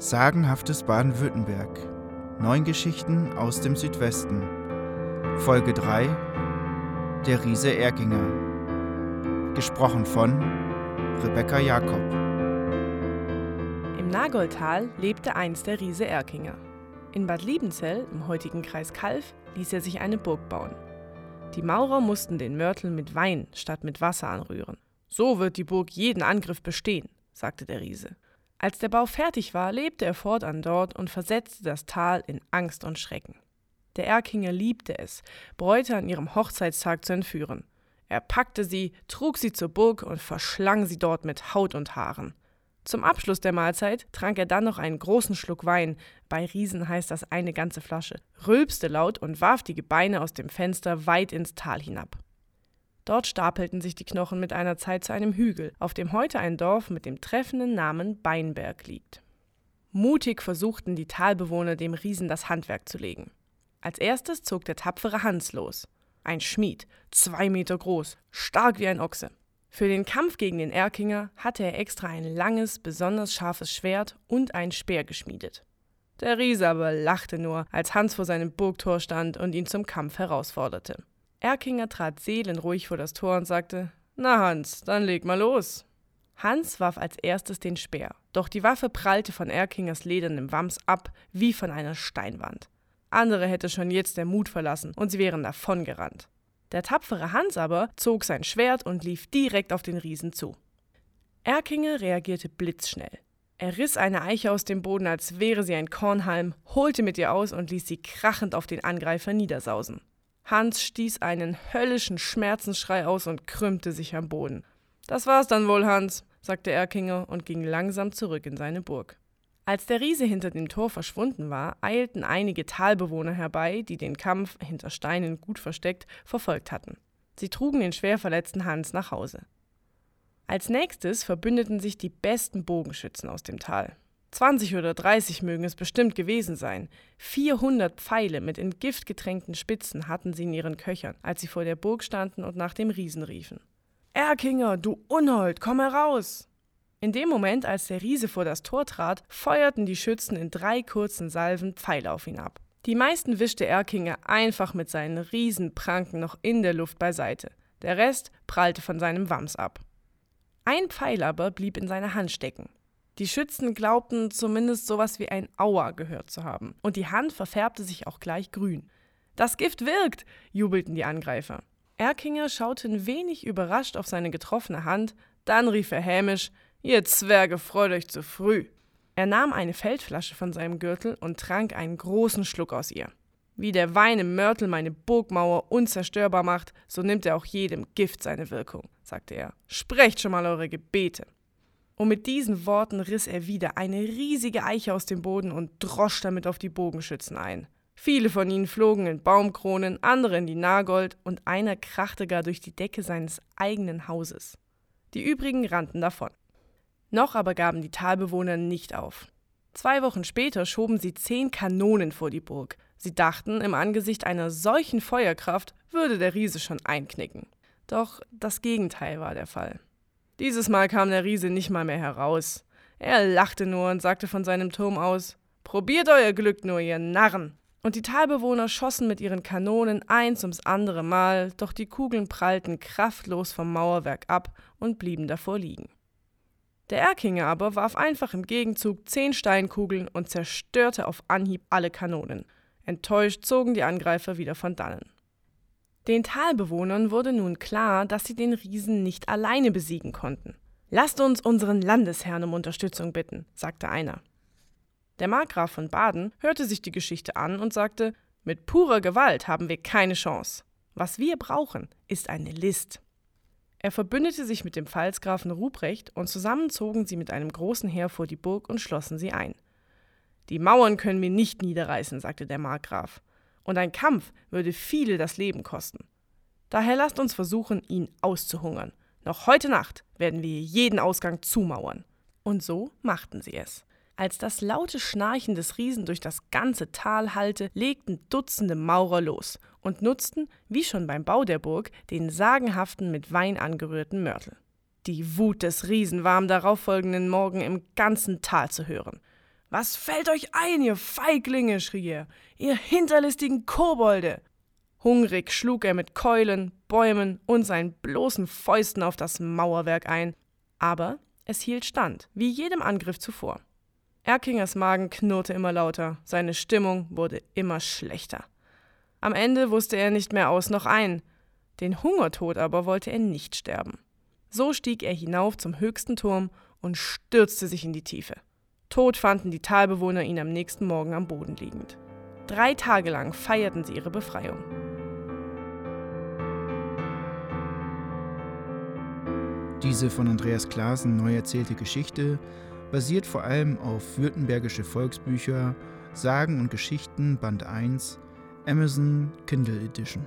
Sagenhaftes Baden-Württemberg. Neun Geschichten aus dem Südwesten. Folge 3. Der Riese Erkinger. Gesprochen von Rebecca Jakob. Im Nagoldtal lebte einst der Riese Erkinger. In Bad Liebenzell, im heutigen Kreis Kalf, ließ er sich eine Burg bauen. Die Maurer mussten den Mörtel mit Wein statt mit Wasser anrühren. So wird die Burg jeden Angriff bestehen, sagte der Riese. Als der Bau fertig war, lebte er fortan dort und versetzte das Tal in Angst und Schrecken. Der Erkinger liebte es, Bräute an ihrem Hochzeitstag zu entführen. Er packte sie, trug sie zur Burg und verschlang sie dort mit Haut und Haaren. Zum Abschluss der Mahlzeit trank er dann noch einen großen Schluck Wein, bei Riesen heißt das eine ganze Flasche, rülpste laut und warf die Gebeine aus dem Fenster weit ins Tal hinab. Dort stapelten sich die Knochen mit einer Zeit zu einem Hügel, auf dem heute ein Dorf mit dem treffenden Namen Beinberg liegt. Mutig versuchten die Talbewohner dem Riesen das Handwerk zu legen. Als erstes zog der tapfere Hans los. Ein Schmied, zwei Meter groß, stark wie ein Ochse. Für den Kampf gegen den Erkinger hatte er extra ein langes, besonders scharfes Schwert und ein Speer geschmiedet. Der Riese aber lachte nur, als Hans vor seinem Burgtor stand und ihn zum Kampf herausforderte. Erkinger trat seelenruhig vor das Tor und sagte: Na, Hans, dann leg mal los. Hans warf als erstes den Speer, doch die Waffe prallte von Erkingers ledernem Wams ab wie von einer Steinwand. Andere hätte schon jetzt der Mut verlassen und sie wären davongerannt. Der tapfere Hans aber zog sein Schwert und lief direkt auf den Riesen zu. Erkinger reagierte blitzschnell. Er riss eine Eiche aus dem Boden, als wäre sie ein Kornhalm, holte mit ihr aus und ließ sie krachend auf den Angreifer niedersausen. Hans stieß einen höllischen Schmerzensschrei aus und krümmte sich am Boden. Das war's dann wohl, Hans, sagte Erkinger und ging langsam zurück in seine Burg. Als der Riese hinter dem Tor verschwunden war, eilten einige Talbewohner herbei, die den Kampf, hinter Steinen gut versteckt, verfolgt hatten. Sie trugen den schwer verletzten Hans nach Hause. Als nächstes verbündeten sich die besten Bogenschützen aus dem Tal. 20 oder 30 mögen es bestimmt gewesen sein. 400 Pfeile mit in Gift getränkten Spitzen hatten sie in ihren Köchern, als sie vor der Burg standen und nach dem Riesen riefen. Erkinger, du Unhold, komm heraus! In dem Moment, als der Riese vor das Tor trat, feuerten die Schützen in drei kurzen Salven Pfeile auf ihn ab. Die meisten wischte Erkinger einfach mit seinen Riesenpranken noch in der Luft beiseite. Der Rest prallte von seinem Wams ab. Ein Pfeil aber blieb in seiner Hand stecken. Die Schützen glaubten zumindest sowas wie ein Aua gehört zu haben, und die Hand verfärbte sich auch gleich grün. Das Gift wirkt, jubelten die Angreifer. Erkinger schaute ein wenig überrascht auf seine getroffene Hand, dann rief er hämisch: Ihr Zwerge, freut euch zu früh. Er nahm eine Feldflasche von seinem Gürtel und trank einen großen Schluck aus ihr. Wie der Wein im Mörtel meine Burgmauer unzerstörbar macht, so nimmt er auch jedem Gift seine Wirkung, sagte er. Sprecht schon mal eure Gebete. Und mit diesen Worten riss er wieder eine riesige Eiche aus dem Boden und drosch damit auf die Bogenschützen ein. Viele von ihnen flogen in Baumkronen, andere in die Nagold und einer krachte gar durch die Decke seines eigenen Hauses. Die übrigen rannten davon. Noch aber gaben die Talbewohner nicht auf. Zwei Wochen später schoben sie zehn Kanonen vor die Burg. Sie dachten, im Angesicht einer solchen Feuerkraft würde der Riese schon einknicken. Doch das Gegenteil war der Fall. Dieses Mal kam der Riese nicht mal mehr heraus. Er lachte nur und sagte von seinem Turm aus: Probiert euer Glück nur, ihr Narren! Und die Talbewohner schossen mit ihren Kanonen eins ums andere Mal, doch die Kugeln prallten kraftlos vom Mauerwerk ab und blieben davor liegen. Der Erkinger aber warf einfach im Gegenzug zehn Steinkugeln und zerstörte auf Anhieb alle Kanonen. Enttäuscht zogen die Angreifer wieder von dannen. Den Talbewohnern wurde nun klar, dass sie den Riesen nicht alleine besiegen konnten. Lasst uns unseren Landesherrn um Unterstützung bitten, sagte einer. Der Markgraf von Baden hörte sich die Geschichte an und sagte, mit purer Gewalt haben wir keine Chance. Was wir brauchen, ist eine List. Er verbündete sich mit dem Pfalzgrafen Ruprecht und zusammen zogen sie mit einem großen Heer vor die Burg und schlossen sie ein. Die Mauern können wir nicht niederreißen, sagte der Markgraf und ein Kampf würde viele das Leben kosten. Daher lasst uns versuchen, ihn auszuhungern. Noch heute Nacht werden wir jeden Ausgang zumauern. Und so machten sie es. Als das laute Schnarchen des Riesen durch das ganze Tal hallte, legten Dutzende Maurer los und nutzten, wie schon beim Bau der Burg, den sagenhaften mit Wein angerührten Mörtel. Die Wut des Riesen war am darauffolgenden Morgen im ganzen Tal zu hören. Was fällt euch ein, ihr Feiglinge? schrie er. Ihr hinterlistigen Kobolde! Hungrig schlug er mit Keulen, Bäumen und seinen bloßen Fäusten auf das Mauerwerk ein, aber es hielt stand, wie jedem Angriff zuvor. Erkingers Magen knurrte immer lauter, seine Stimmung wurde immer schlechter. Am Ende wusste er nicht mehr aus noch ein, den Hungertod aber wollte er nicht sterben. So stieg er hinauf zum höchsten Turm und stürzte sich in die Tiefe. Tot fanden die Talbewohner ihn am nächsten Morgen am Boden liegend. Drei Tage lang feierten sie ihre Befreiung. Diese von Andreas Klaasen neu erzählte Geschichte basiert vor allem auf württembergische Volksbücher, Sagen und Geschichten Band 1, Amazon Kindle Edition.